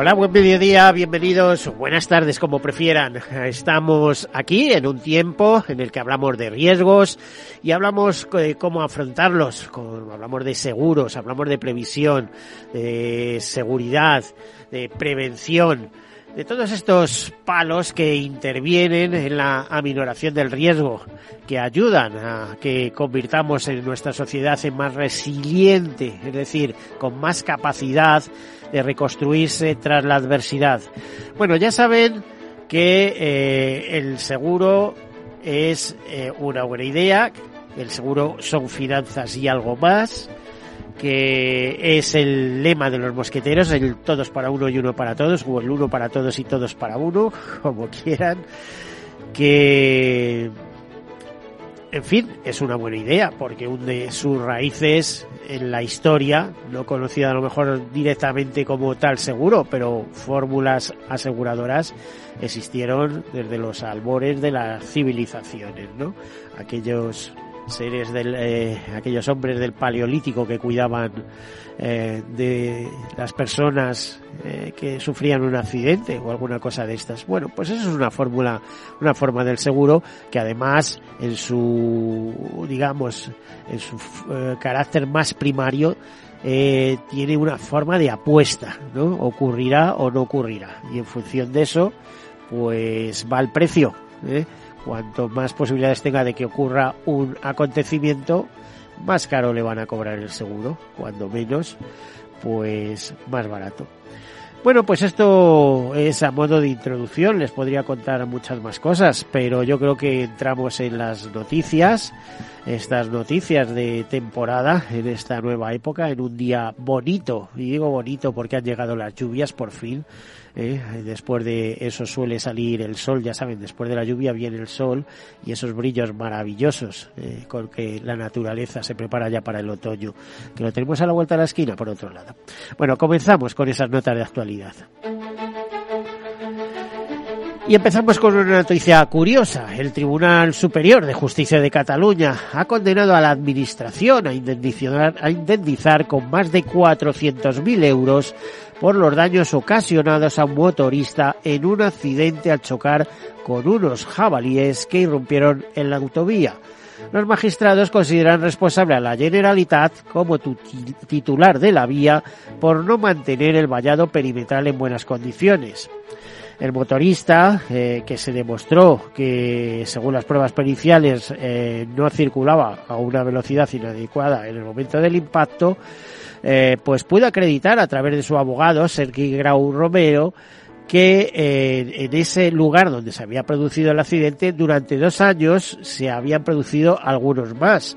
Hola, buen mediodía, bienvenidos, buenas tardes, como prefieran. Estamos aquí en un tiempo en el que hablamos de riesgos y hablamos de cómo afrontarlos. Hablamos de seguros, hablamos de previsión, de seguridad, de prevención de todos estos palos que intervienen en la aminoración del riesgo, que ayudan a que convirtamos en nuestra sociedad en más resiliente, es decir, con más capacidad de reconstruirse tras la adversidad. Bueno, ya saben que eh, el seguro es eh, una buena idea, el seguro son finanzas y algo más, que es el lema de los mosqueteros, el todos para uno y uno para todos, o el uno para todos y todos para uno, como quieran, que en fin, es una buena idea porque hunde sus raíces en la historia, no conocida a lo mejor directamente como tal seguro, pero fórmulas aseguradoras existieron desde los albores de las civilizaciones, ¿no? Aquellos seres del, eh, aquellos hombres del paleolítico que cuidaban eh, de las personas eh, que sufrían un accidente o alguna cosa de estas. Bueno, pues eso es una fórmula, una forma del seguro que además en su, digamos, en su carácter más primario tiene una forma de apuesta, ¿no? Ocurrirá o no ocurrirá. Y en función de eso, pues va el precio. ¿eh? Cuanto más posibilidades tenga de que ocurra un acontecimiento, más caro le van a cobrar el seguro. Cuando menos, pues más barato. Bueno, pues esto es a modo de introducción, les podría contar muchas más cosas, pero yo creo que entramos en las noticias, estas noticias de temporada en esta nueva época, en un día bonito, y digo bonito porque han llegado las lluvias por fin, ¿eh? después de eso suele salir el sol, ya saben, después de la lluvia viene el sol y esos brillos maravillosos eh, con que la naturaleza se prepara ya para el otoño, que lo tenemos a la vuelta de la esquina por otro lado. Bueno, comenzamos con esas notas de actualidad. Y empezamos con una noticia curiosa. El Tribunal Superior de Justicia de Cataluña ha condenado a la Administración a indemnizar, con más de 400.000 euros por los daños ocasionados a un motorista en un accidente al chocar con unos jabalíes que irrumpieron en la autovía. Los magistrados consideran responsable a la Generalitat como titular de la vía por no mantener el vallado perimetral en buenas condiciones. El motorista, eh, que se demostró que, según las pruebas periciales, eh, no circulaba a una velocidad inadecuada en el momento del impacto, eh, pues pudo acreditar a través de su abogado, Sergi Grau Romero, que en ese lugar donde se había producido el accidente, durante dos años se habían producido algunos más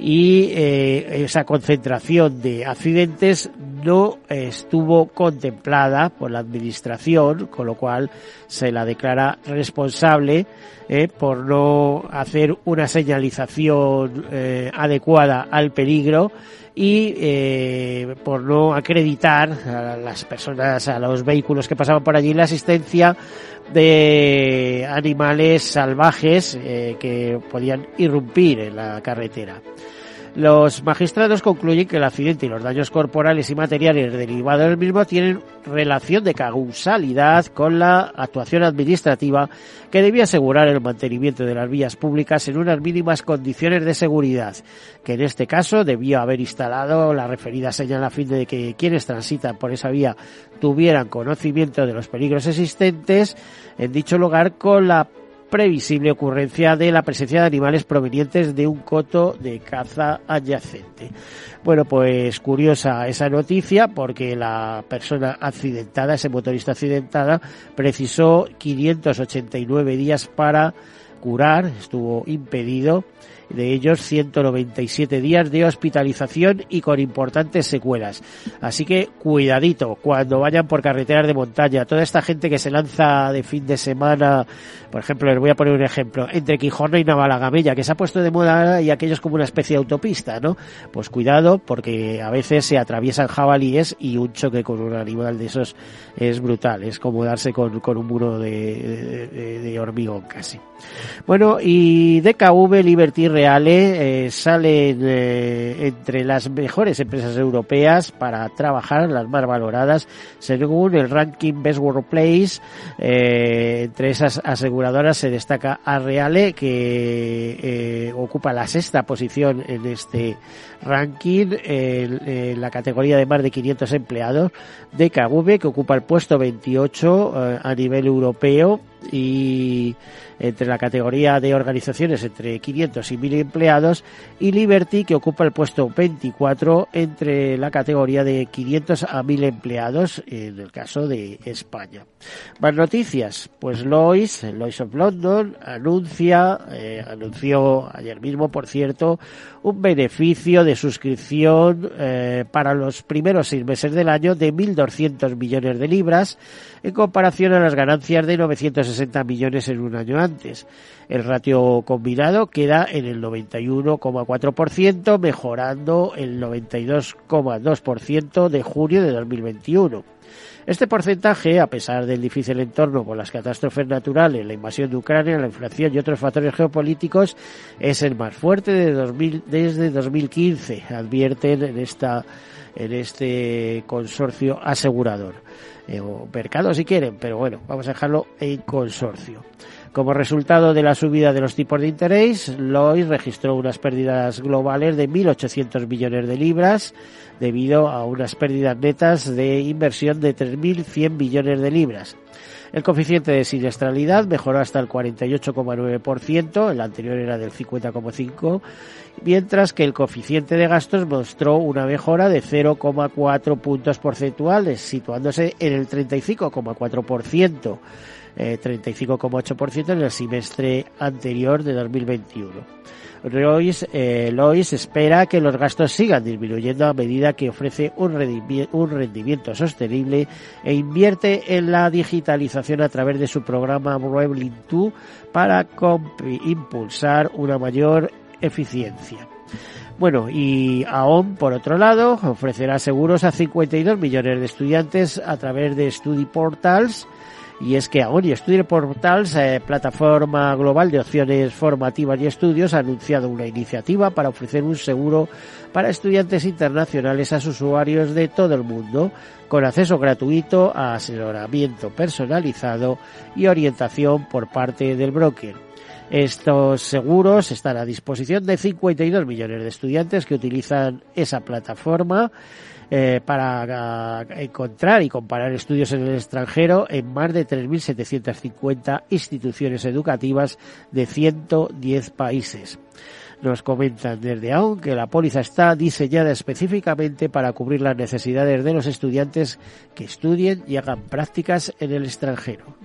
y eh, esa concentración de accidentes no estuvo contemplada por la administración, con lo cual se la declara responsable eh, por no hacer una señalización eh, adecuada al peligro y eh, por no acreditar a las personas, a los vehículos que pasaban por allí la asistencia de animales salvajes eh, que podían irrumpir en la carretera. Los magistrados concluyen que el accidente y los daños corporales y materiales derivados del mismo tienen relación de causalidad con la actuación administrativa que debía asegurar el mantenimiento de las vías públicas en unas mínimas condiciones de seguridad, que en este caso debió haber instalado la referida señal a fin de que quienes transitan por esa vía tuvieran conocimiento de los peligros existentes en dicho lugar con la previsible ocurrencia de la presencia de animales provenientes de un coto de caza adyacente. Bueno, pues curiosa esa noticia porque la persona accidentada, ese motorista accidentada, precisó 589 días para curar, estuvo impedido de ellos 197 días de hospitalización y con importantes secuelas. Así que cuidadito cuando vayan por carreteras de montaña. Toda esta gente que se lanza de fin de semana, por ejemplo, les voy a poner un ejemplo, entre Quijona y Navalagamella, que se ha puesto de moda y aquello es como una especie de autopista, ¿no? Pues cuidado porque a veces se atraviesan jabalíes y un choque con un animal de esos es brutal. Es como darse con, con un muro de, de, de hormigón casi. Bueno, y DKV Liberty Reale eh, salen eh, entre las mejores empresas europeas para trabajar, las más valoradas, según el ranking Best Workplace. Eh, entre esas aseguradoras se destaca a Reale, que eh, ocupa la sexta posición en este ranking, en, la categoría de más de 500 empleados. DKV, que ocupa el puesto 28 eh, a nivel europeo y entre la categoría de organizaciones entre 500 y 1000 empleados y Liberty que ocupa el puesto 24 entre la categoría de 500 a 1000 empleados en el caso de España. Más noticias, pues Lois, Lois of London anuncia, eh, anunció ayer mismo por cierto, un beneficio de suscripción eh, para los primeros seis meses del año de 1.200 millones de libras en comparación a las ganancias de 960 millones en un año antes. El ratio combinado queda en el 91,4%, mejorando el 92,2% de junio de 2021. Este porcentaje, a pesar del difícil entorno por las catástrofes naturales, la invasión de Ucrania, la inflación y otros factores geopolíticos, es el más fuerte de 2000, desde 2015, advierten en este consorcio asegurador eh, o mercado si quieren, pero bueno, vamos a dejarlo en consorcio. Como resultado de la subida de los tipos de interés, Lloyd registró unas pérdidas globales de 1.800 millones de libras debido a unas pérdidas netas de inversión de 3.100 millones de libras. El coeficiente de siniestralidad mejoró hasta el 48,9%, el anterior era del 50,5%, mientras que el coeficiente de gastos mostró una mejora de 0,4 puntos porcentuales, situándose en el 35,4%. Eh, 35,8% en el semestre anterior de 2021. Lois, eh, Lois espera que los gastos sigan disminuyendo a medida que ofrece un rendimiento, un rendimiento sostenible e invierte en la digitalización a través de su programa Reveling 2 para impulsar una mayor eficiencia. Bueno, y AON, por otro lado, ofrecerá seguros a 52 millones de estudiantes a través de Study Portals, y es que AON y Study Portals, eh, plataforma global de opciones formativas y estudios, ha anunciado una iniciativa para ofrecer un seguro para estudiantes internacionales a sus usuarios de todo el mundo, con acceso gratuito a asesoramiento personalizado y orientación por parte del broker. Estos seguros están a disposición de 52 millones de estudiantes que utilizan esa plataforma eh, para uh, encontrar y comparar estudios en el extranjero en más de 3.750 instituciones educativas de 110 países. Nos comentan desde aún que la póliza está diseñada específicamente para cubrir las necesidades de los estudiantes que estudien y hagan prácticas en el extranjero.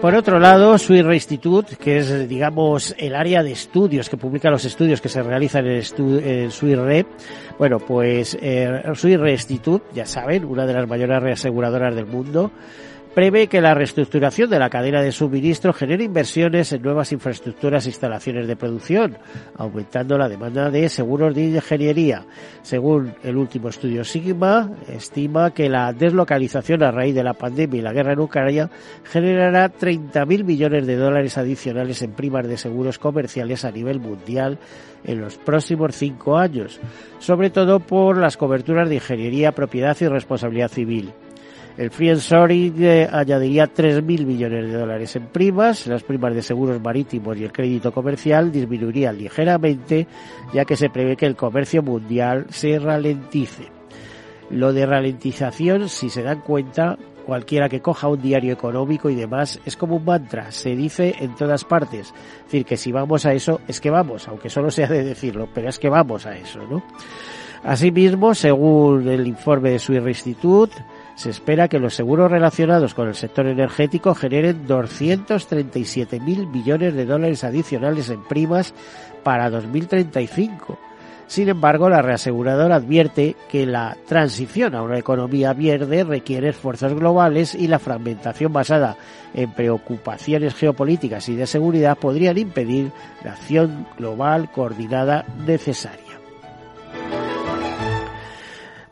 Por otro lado, Suirre Institute, que es, digamos, el área de estudios que publica los estudios que se realizan en, estu en Suirre, bueno, pues eh, Suirre Institute, ya saben, una de las mayores reaseguradoras del mundo, prevé que la reestructuración de la cadena de suministro genere inversiones en nuevas infraestructuras e instalaciones de producción, aumentando la demanda de seguros de ingeniería. Según el último estudio Sigma, estima que la deslocalización a raíz de la pandemia y la guerra en Ucrania generará 30.000 millones de dólares adicionales en primas de seguros comerciales a nivel mundial en los próximos cinco años, sobre todo por las coberturas de ingeniería, propiedad y responsabilidad civil. El Free Soaring eh, añadiría 3.000 millones de dólares en primas, las primas de seguros marítimos y el crédito comercial disminuirían ligeramente, ya que se prevé que el comercio mundial se ralentice. Lo de ralentización, si se dan cuenta, cualquiera que coja un diario económico y demás, es como un mantra, se dice en todas partes. Es decir, que si vamos a eso, es que vamos, aunque solo sea de decirlo, pero es que vamos a eso, ¿no? Asimismo, según el informe de Swiss Institute, se espera que los seguros relacionados con el sector energético generen 237.000 millones de dólares adicionales en primas para 2035 sin embargo, la reaseguradora advierte que la transición a una economía verde requiere esfuerzos globales y la fragmentación basada en preocupaciones geopolíticas y de seguridad podrían impedir la acción global coordinada necesaria.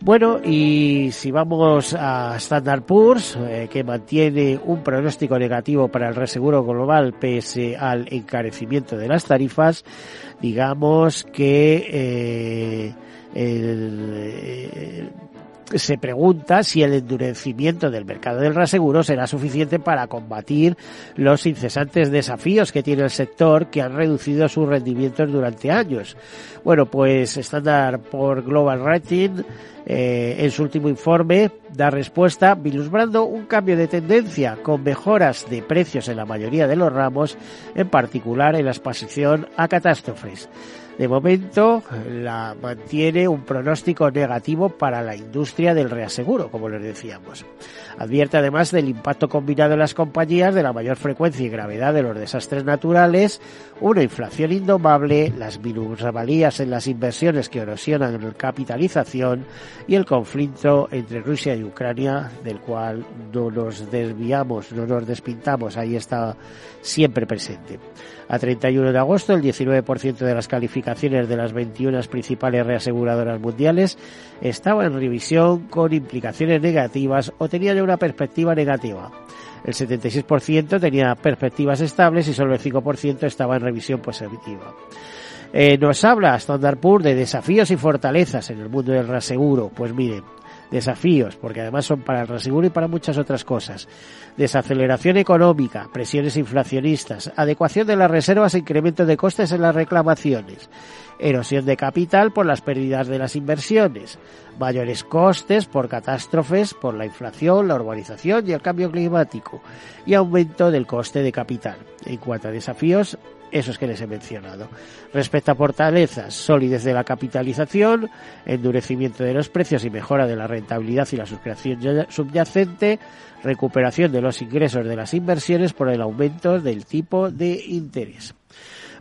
Bueno, y si vamos a Standard Poor's, eh, que mantiene un pronóstico negativo para el reseguro global pese al encarecimiento de las tarifas, digamos que eh, eh, se pregunta si el endurecimiento del mercado del reaseguro será suficiente para combatir los incesantes desafíos que tiene el sector que han reducido sus rendimientos durante años. Bueno, pues Standard por Global Rating eh, en su último informe da respuesta vislumbrando un cambio de tendencia con mejoras de precios en la mayoría de los ramos, en particular en la exposición a catástrofes. De momento, la mantiene un pronóstico negativo para la industria del reaseguro, como les decíamos. Advierte además del impacto combinado en las compañías de la mayor frecuencia y gravedad de los desastres naturales, una inflación indomable, las minusvalías en las inversiones que erosionan la capitalización y el conflicto entre Rusia y Ucrania, del cual no nos desviamos, no nos despintamos, ahí está siempre presente. A 31 de agosto, el 19% de las calificaciones de las 21 principales reaseguradoras mundiales estaba en revisión con implicaciones negativas o tenía ya una perspectiva negativa. El 76% tenía perspectivas estables y solo el 5% estaba en revisión positiva. Eh, nos habla Standard Poor's de desafíos y fortalezas en el mundo del reaseguro. Pues miren, desafíos, porque además son para el reaseguro y para muchas otras cosas. Desaceleración económica, presiones inflacionistas, adecuación de las reservas e incremento de costes en las reclamaciones, erosión de capital por las pérdidas de las inversiones, mayores costes por catástrofes, por la inflación, la urbanización y el cambio climático, y aumento del coste de capital. En cuanto a desafíos, esos que les he mencionado. Respecto a fortalezas, solidez de la capitalización, endurecimiento de los precios y mejora de la rentabilidad y la suscripción subyacente, recuperación de los ingresos de las inversiones por el aumento del tipo de interés.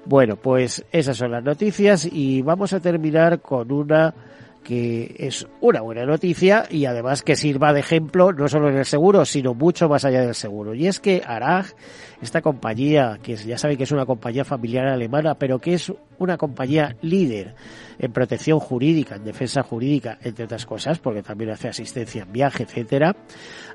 Bueno, pues esas son las noticias y vamos a terminar con una que es una buena noticia y además que sirva de ejemplo no solo en el seguro, sino mucho más allá del seguro. Y es que Arag, esta compañía, que ya saben que es una compañía familiar alemana, pero que es una compañía líder en protección jurídica, en defensa jurídica, entre otras cosas, porque también hace asistencia en viaje, etcétera,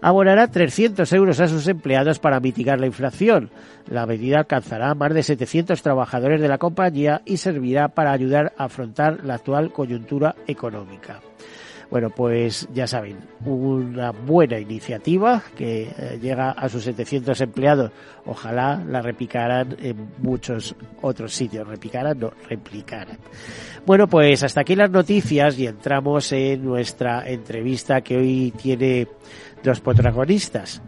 abonará 300 euros a sus empleados para mitigar la inflación. La medida alcanzará a más de 700 trabajadores de la compañía y servirá para ayudar a afrontar la actual coyuntura económica. Bueno, pues ya saben, una buena iniciativa que eh, llega a sus 700 empleados. Ojalá la replicaran en muchos otros sitios. Replicaran, no, replicaran. Bueno, pues hasta aquí las noticias y entramos en nuestra entrevista que hoy tiene dos protagonistas.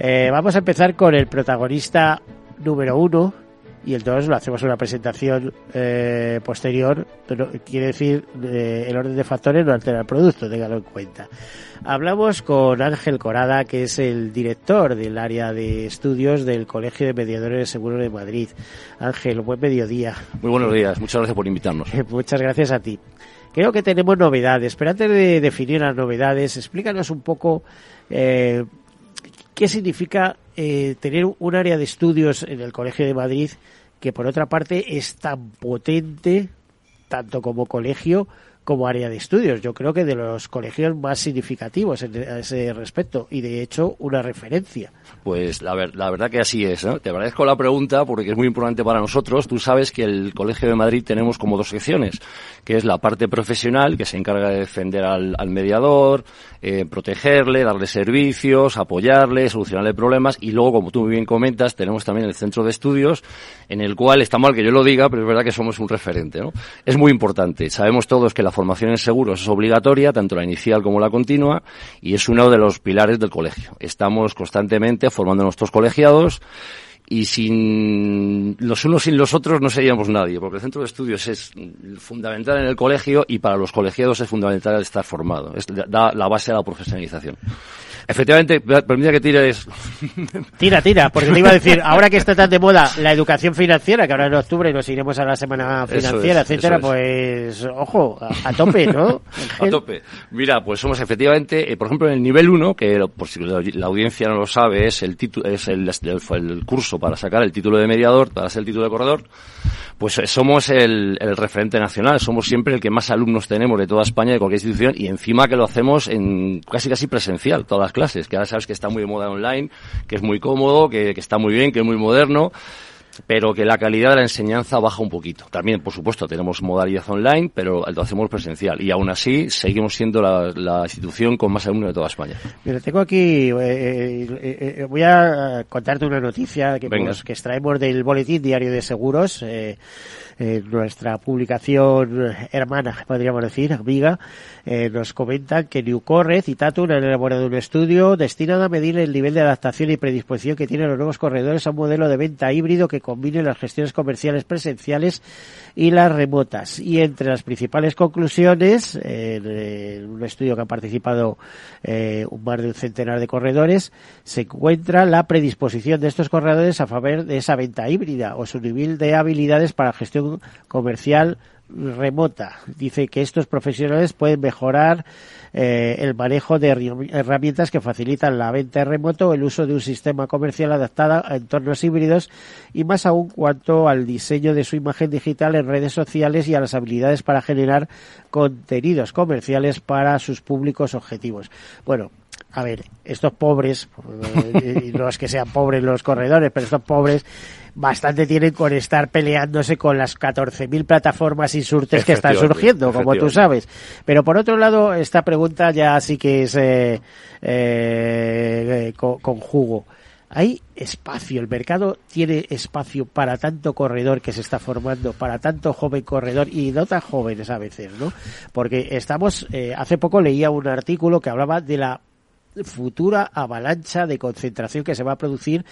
Eh, vamos a empezar con el protagonista número uno, y el 2 lo hacemos una presentación eh, posterior, pero quiere decir eh, el orden de factores no altera el producto, téngalo en cuenta. Hablamos con Ángel Corada, que es el director del área de estudios del Colegio de Mediadores de Seguros de Madrid. Ángel, buen mediodía. Muy buenos días, muchas gracias por invitarnos. muchas gracias a ti. Creo que tenemos novedades, pero antes de definir las novedades, explícanos un poco eh, qué significa eh, tener un área de estudios en el Colegio de Madrid que por otra parte es tan potente tanto como colegio como área de estudios. Yo creo que de los colegios más significativos en ese respecto y de hecho una referencia. Pues la, la verdad que así es. Te agradezco la pregunta porque es muy importante para nosotros. Tú sabes que el Colegio de Madrid tenemos como dos secciones, que es la parte profesional que se encarga de defender al, al mediador, eh, protegerle, darle servicios, apoyarle, solucionarle problemas y luego, como tú muy bien comentas, tenemos también el centro de estudios en el cual está mal que yo lo diga, pero es verdad que somos un referente. ¿no? Es muy importante. Sabemos todos que la formación en seguros es obligatoria, tanto la inicial como la continua, y es uno de los pilares del colegio. Estamos constantemente formando a nuestros colegiados y sin los unos sin los otros no seríamos nadie, porque el centro de estudios es fundamental en el colegio y para los colegiados es fundamental estar formado, es da la base a la profesionalización. Efectivamente, permítame que tires. Tira, tira, porque te iba a decir, ahora que está tan de moda la educación financiera, que ahora en octubre nos iremos a la semana financiera, etcétera, pues ojo, a, tope, ¿no? a tope. Mira, pues somos efectivamente, eh, por ejemplo, en el nivel 1, que por si la, audiencia no lo sabe, es el título, es el, el, curso para sacar el título de mediador, para ser el título de corredor, pues eh, somos el, referente nacional, somos siempre el que más alumnos tenemos de toda España, de cualquier institución, y encima que lo hacemos en casi casi presencial, todas las clases, que ahora sabes que está muy de moda online, que es muy cómodo, que está muy bien, que es muy moderno pero que la calidad de la enseñanza baja un poquito. También, por supuesto, tenemos modalidad online, pero lo hacemos presencial. Y aún así, seguimos siendo la, institución con más alumnos de toda España. Mira, tengo aquí, eh, eh, eh, voy a contarte una noticia que, pues, que extraemos del Boletín Diario de Seguros nuestra publicación hermana, podríamos decir, amiga, eh, nos comentan que Newcorre y Tatun han elaborado un estudio destinado a medir el nivel de adaptación y predisposición que tienen los nuevos corredores a un modelo de venta híbrido que combine las gestiones comerciales presenciales y las remotas. Y entre las principales conclusiones, en, un estudio que han participado eh, un más de un centenar de corredores, se encuentra la predisposición de estos corredores a favor de esa venta híbrida o su nivel de habilidades para gestión comercial remota. Dice que estos profesionales pueden mejorar eh, el manejo de herramientas que facilitan la venta remoto, el uso de un sistema comercial adaptado a entornos híbridos y más aún cuanto al diseño de su imagen digital en redes sociales y a las habilidades para generar contenidos comerciales para sus públicos objetivos. Bueno, a ver, estos pobres, eh, no es que sean pobres los corredores, pero estos pobres bastante tienen con estar peleándose con las 14.000 plataformas insurtes que están surgiendo, como tú sabes. Pero por otro lado, esta pregunta ya sí que es eh, eh, con, jugo. ¿Hay espacio? ¿El mercado tiene espacio para tanto corredor que se está formando, para tanto joven corredor y no tan jóvenes a veces, ¿no? Porque estamos, eh, hace poco leía un artículo que hablaba de la futura avalancha de concentración que se va a producir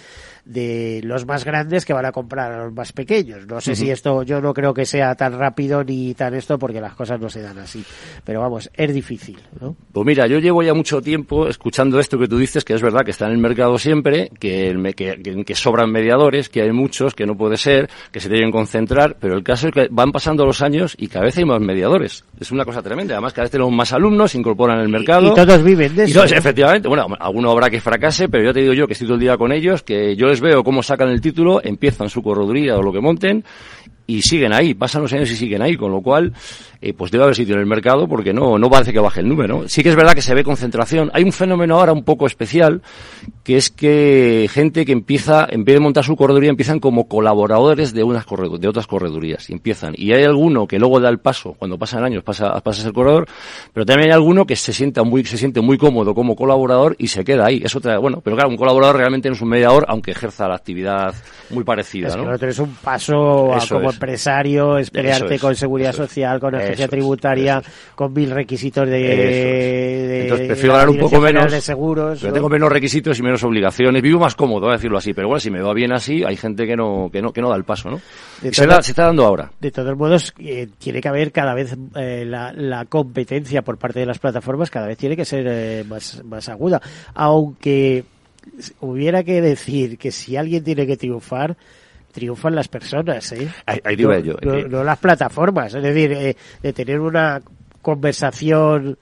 de los más grandes que van a comprar a los más pequeños. No sé si esto, yo no creo que sea tan rápido ni tan esto porque las cosas no se dan así. Pero vamos, es difícil, ¿no? Pues mira, yo llevo ya mucho tiempo escuchando esto que tú dices, que es verdad que está en el mercado siempre, que, que, que sobran mediadores, que hay muchos, que no puede ser, que se deben concentrar, pero el caso es que van pasando los años y cada vez hay más mediadores. Es una cosa tremenda. Además, cada vez tenemos más alumnos, se incorporan el mercado. Y, todos viven de eso. efectivamente, bueno, alguno habrá que fracase, pero yo te digo yo que estoy todo el día con ellos, que yo les veo cómo sacan el título, empiezan su correduría o lo que monten y siguen ahí, pasan los años y siguen ahí, con lo cual, eh, pues debe haber sitio en el mercado porque no, no parece que baje el número. Sí que es verdad que se ve concentración. Hay un fenómeno ahora un poco especial, que es que gente que empieza, en vez de montar su correduría, empiezan como colaboradores de unas de otras corredurías, y empiezan. Y hay alguno que luego da el paso, cuando pasan años pasa, pasa a ser corredor, pero también hay alguno que se sienta muy, se siente muy cómodo como colaborador y se queda ahí. Eso trae, bueno, pero claro, un colaborador realmente no es un mediador, aunque ejerza la actividad muy parecida, es ¿no? Que no un paso a como empresario, es pelearte con seguridad social, con agencia tributaria, con mil requisitos de, Entonces prefiero ganar un poco menos de seguros. Yo tengo menos requisitos y menos obligaciones. Vivo más cómodo, a decirlo así. Pero bueno, si me va bien así, hay gente que no, que no, que no da el paso, ¿no? se, está dando ahora. De todos modos, eh, tiene que haber cada vez eh, la, la, competencia por parte de las plataformas, cada vez tiene que ser eh, más, más aguda. Aunque hubiera que decir que si alguien tiene que triunfar, triunfan las personas, ¿eh? Ahí, digo yo. No, las plataformas. Es decir, eh, de tener una conversación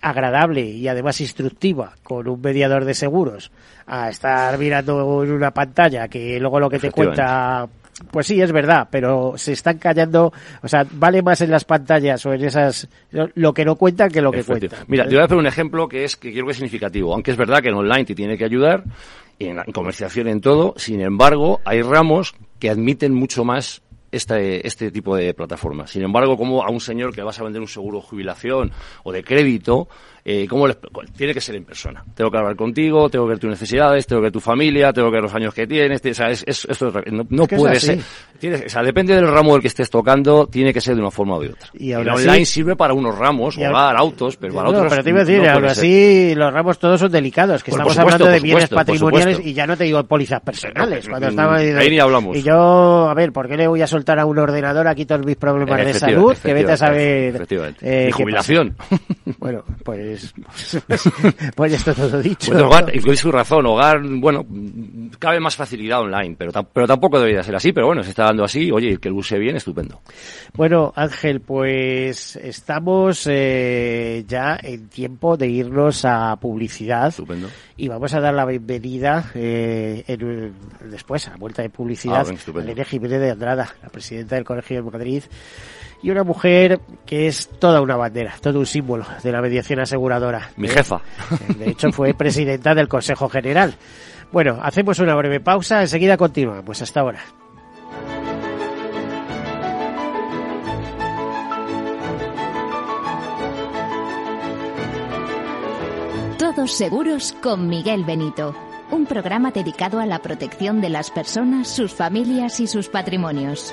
agradable y además instructiva con un mediador de seguros a estar mirando en una pantalla que luego lo que te cuenta pues sí, es verdad, pero se están callando, o sea, vale más en las pantallas o en esas, lo que no cuentan que lo que cuentan. Mira, te voy a hacer un ejemplo que es, que quiero que es significativo, aunque es verdad que en online te tiene que ayudar, en, en comercialización en todo, sin embargo, hay ramos que admiten mucho más este, este tipo de plataformas. Sin embargo, como a un señor que vas a vender un seguro de jubilación o de crédito, eh, ¿cómo les, tiene que ser en persona. Tengo que hablar contigo, tengo que ver tus necesidades, tengo que ver tu familia, tengo que ver los años que tienes, o sea, es, esto no, puede ser. o sea, depende del ramo del que estés tocando, tiene que ser de una forma o de otra. Y, ahora online sirve para unos ramos, o para autos, pero para otros. Pero te iba a decir, ahora sí, los ramos todos son delicados, que estamos hablando de bienes patrimoniales y ya no te digo pólizas personales. cuando estaba, ahí ni hablamos. Y yo, a ver, ¿por qué le voy a soltar soltara un ordenador, aquí todos mis problemas de salud, que vete a saber... Eh, jubilación. Bueno, pues, pues esto todo dicho. Pues su razón, hogar, bueno, cabe más facilidad online, pero, pero tampoco debería ser así, pero bueno, se está dando así, oye, que lo use bien, estupendo. Bueno, Ángel, pues estamos eh, ya en tiempo de irnos a publicidad. Estupendo. Y vamos a dar la bienvenida eh, después, a la vuelta de publicidad, ah, a Irene Jiménez de Andrada, la presidenta del Colegio de Madrid y una mujer que es toda una bandera, todo un símbolo de la mediación aseguradora. Mi jefa. De hecho, fue presidenta del Consejo General. Bueno, hacemos una breve pausa, enseguida continuamos. Hasta ahora. Todos seguros con Miguel Benito. Un programa dedicado a la protección de las personas, sus familias y sus patrimonios.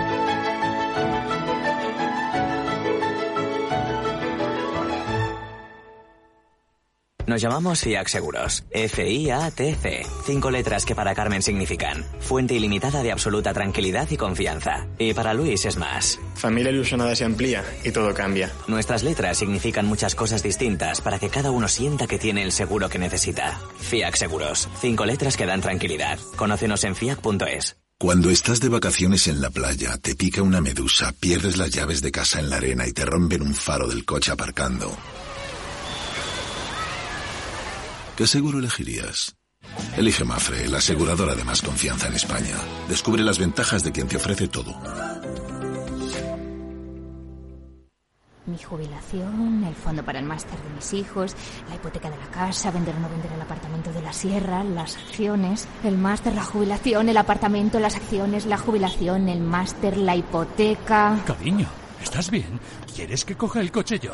Nos llamamos FIAC Seguros. F-I-A-T-C. Cinco letras que para Carmen significan fuente ilimitada de absoluta tranquilidad y confianza. Y para Luis es más. Familia ilusionada se amplía y todo cambia. Nuestras letras significan muchas cosas distintas para que cada uno sienta que tiene el seguro que necesita. FIAC Seguros. Cinco letras que dan tranquilidad. Conócenos en fiac.es. Cuando estás de vacaciones en la playa, te pica una medusa, pierdes las llaves de casa en la arena y te rompen un faro del coche aparcando. ¿Qué seguro elegirías? Elige Mafre, la aseguradora de más confianza en España. Descubre las ventajas de quien te ofrece todo. Mi jubilación, el fondo para el máster de mis hijos, la hipoteca de la casa, vender o no vender el apartamento de la sierra, las acciones, el máster, la jubilación, el apartamento, las acciones, la jubilación, el máster, la hipoteca. Cariño, ¿estás bien? ¿Quieres que coja el coche yo?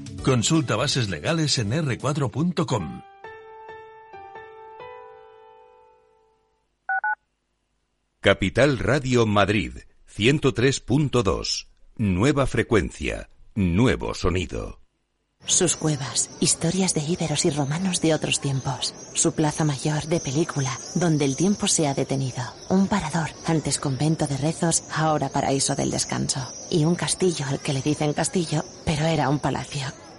Consulta bases legales en r4.com. Capital Radio Madrid 103.2. Nueva frecuencia, nuevo sonido. Sus cuevas, historias de íberos y romanos de otros tiempos. Su plaza mayor de película, donde el tiempo se ha detenido. Un parador, antes convento de rezos, ahora paraíso del descanso. Y un castillo al que le dicen castillo, pero era un palacio.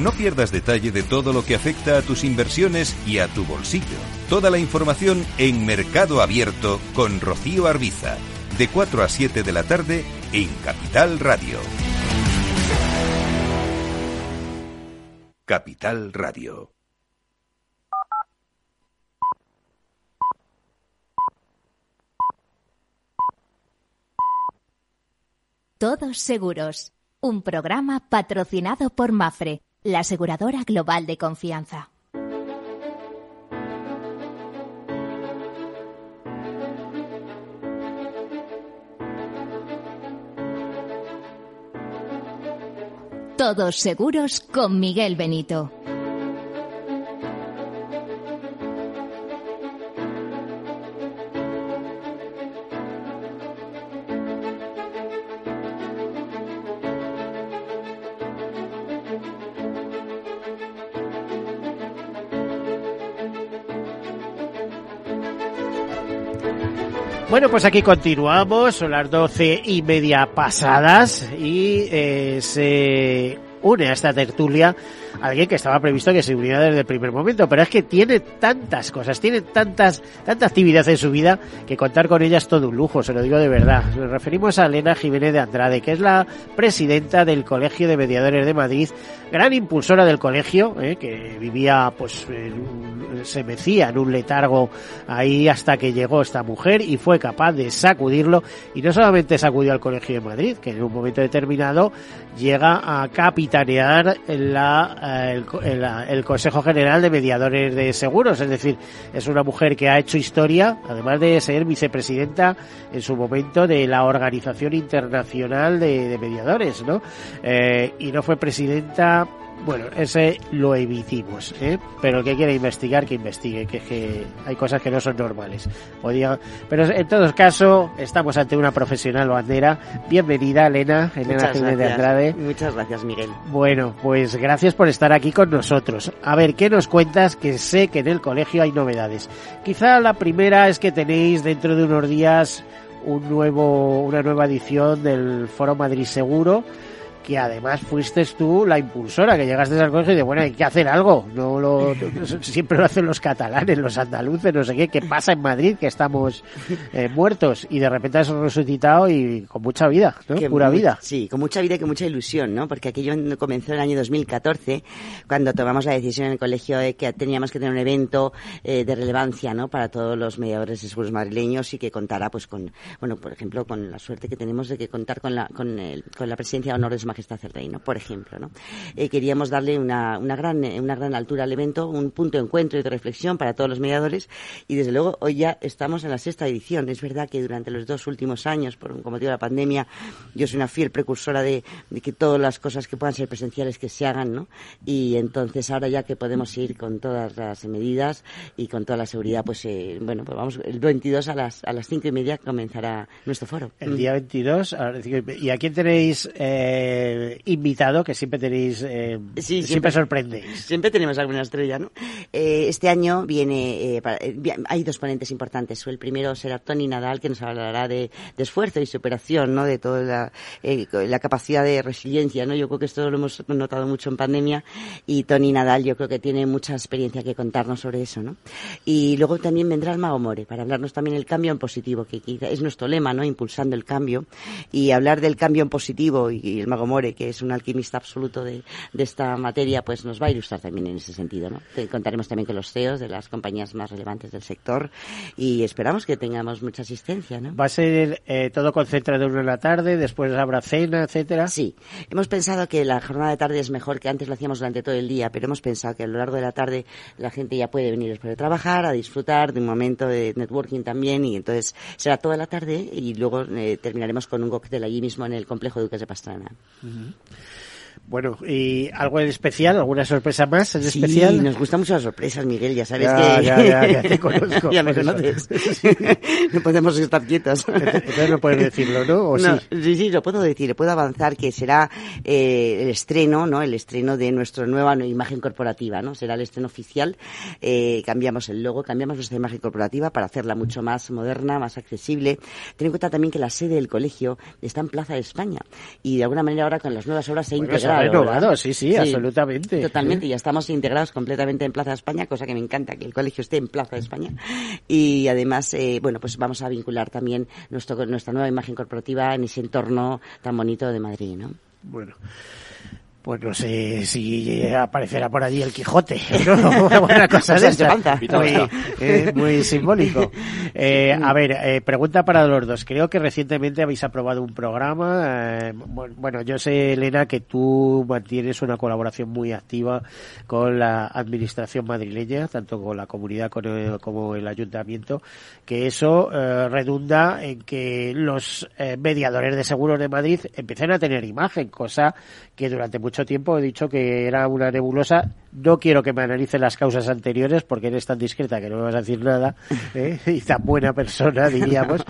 No pierdas detalle de todo lo que afecta a tus inversiones y a tu bolsillo. Toda la información en Mercado Abierto con Rocío Arbiza, de 4 a 7 de la tarde en Capital Radio. Capital Radio. Todos Seguros, un programa patrocinado por Mafre, la aseguradora global de confianza. Todos Seguros con Miguel Benito. Bueno, pues aquí continuamos, son las doce y media pasadas y eh, se une a esta tertulia alguien que estaba previsto que se uniera desde el primer momento, pero es que tiene tantas cosas, tiene tantas, tanta actividad en su vida que contar con ella es todo un lujo, se lo digo de verdad. Nos referimos a Elena Jiménez de Andrade, que es la presidenta del Colegio de Mediadores de Madrid, gran impulsora del colegio, eh, que vivía, pues, se mecía en un letargo ahí hasta que llegó esta mujer y fue capaz de sacudirlo, y no solamente sacudió al Colegio de Madrid, que en un momento determinado llega a capitanear la el, Consejo General de Mediadores de Seguros, es decir, es una mujer que ha hecho historia, además de ser vicepresidenta en su momento de la Organización Internacional de, Mediadores, ¿no? Eh, y no fue presidenta bueno, ese lo emitimos, ¿eh? pero el que quiera investigar, que investigue, que, que hay cosas que no son normales. Podía... Pero en todo caso, estamos ante una profesional bandera. Bienvenida, Elena, Elena Jiménez de Andrade. Muchas gracias, Miguel. Bueno, pues gracias por estar aquí con nosotros. A ver, ¿qué nos cuentas? Que sé que en el colegio hay novedades. Quizá la primera es que tenéis dentro de unos días un nuevo, una nueva edición del Foro Madrid Seguro que además fuiste tú la impulsora, que llegaste al colegio y de bueno, hay que hacer algo. No lo, siempre lo hacen los catalanes, los andaluces, no sé qué, ¿qué pasa en Madrid? Que estamos eh, muertos y de repente has resucitado y con mucha vida, ¿no? Pura vida. Sí, con mucha vida y con mucha ilusión, ¿no? Porque aquello comenzó en el año 2014, cuando tomamos la decisión en el colegio de que teníamos que tener un evento eh, de relevancia, ¿no? Para todos los mediadores de seguros madrileños y que contara, pues, con, bueno, por ejemplo, con la suerte que tenemos de que contar con la, con, el, con la presidencia de honor de su majestad el reino, por ejemplo. ¿no? Eh, queríamos darle una, una, gran, una gran altura al evento, un punto de encuentro y de reflexión para todos los mediadores y desde luego hoy ya estamos en la sexta edición. Es verdad que durante los dos últimos años, por un motivo de la pandemia, yo soy una fiel precursora de, que todas las cosas que puedan ser presenciales que se hagan, ¿no? Y entonces ahora ya que podemos ir con todas las medidas y con toda la seguridad, pues eh, bueno, pues vamos, el 22 a las, a las cinco y media comenzará nuestro foro. El día 22, ¿y a quién tenéis eh, invitado que siempre tenéis, eh, siempre, sorprendéis. Siempre tenemos alguna estrella, ¿no? Eh, este año viene, eh, hay dos ponentes importantes. El primero será Tony Nadal, que nos hablará de, esfuerzo y superación, ¿no? De toda la, la, capacidad de resiliencia, ¿no? Yo creo que esto lo hemos notado mucho en pandemia y Tony Nadal yo creo que tiene mucha experiencia que contarnos sobre eso, ¿no? Y luego también vendrá el Mago More para hablarnos también el cambio en positivo, que quizá es nuestro lema, ¿no? Impulsando el cambio y hablar del cambio en positivo y el Mago More, que es un alquimista absoluto de, esta materia, pues nos va a ilustrar también en ese sentido. ¿no? Contaremos también con los CEOs de las compañías más relevantes del sector y esperamos que tengamos mucha asistencia. ¿no? ¿Va a ser eh, todo concentrado en la tarde, después habrá cena, etcétera? Sí, hemos pensado que la jornada de tarde es mejor que antes lo hacíamos durante todo el día, pero hemos pensado que a lo largo de la tarde la gente ya puede venir después de trabajar a disfrutar de un momento de networking también y entonces será toda la tarde y luego eh, terminaremos con un cóctel allí mismo en el complejo Duques de Pastrana. Hmm. Bueno, ¿y algo en especial? ¿Alguna sorpresa más en sí, especial? nos gustan mucho las sorpresas, Miguel, ya sabes que... Ya, ya, ya te conozco. ya me conoces. no podemos estar quietos. Entonces no puedes decirlo, ¿no? ¿O sí? sí? sí, lo puedo decir, puedo avanzar que será eh, el estreno, ¿no? El estreno de nuestra nueva imagen corporativa, ¿no? Será el estreno oficial. Eh, cambiamos el logo, cambiamos nuestra imagen corporativa para hacerla mucho más moderna, más accesible. Ten en cuenta también que la sede del colegio está en Plaza de España y de alguna manera ahora con las nuevas obras se ha se ha renovado, sí, sí, absolutamente. Totalmente, ya estamos integrados completamente en Plaza de España, cosa que me encanta que el colegio esté en Plaza de España. Y además, eh, bueno, pues vamos a vincular también nuestro, nuestra nueva imagen corporativa en ese entorno tan bonito de Madrid, ¿no? Bueno pues no sé si aparecerá por allí el Quijote, ¿no? Una cosa de esta. Muy, eh, muy simbólico. Eh, a ver, eh, pregunta para los dos. Creo que recientemente habéis aprobado un programa. Eh, bueno, yo sé, Elena, que tú mantienes una colaboración muy activa con la administración madrileña, tanto con la comunidad como el ayuntamiento, que eso redunda en que los mediadores de seguros de Madrid empiecen a tener imagen, cosa que durante mucho tiempo he dicho que era una nebulosa. No quiero que me analicen las causas anteriores porque eres tan discreta que no me vas a decir nada ¿eh? y tan buena persona, diríamos.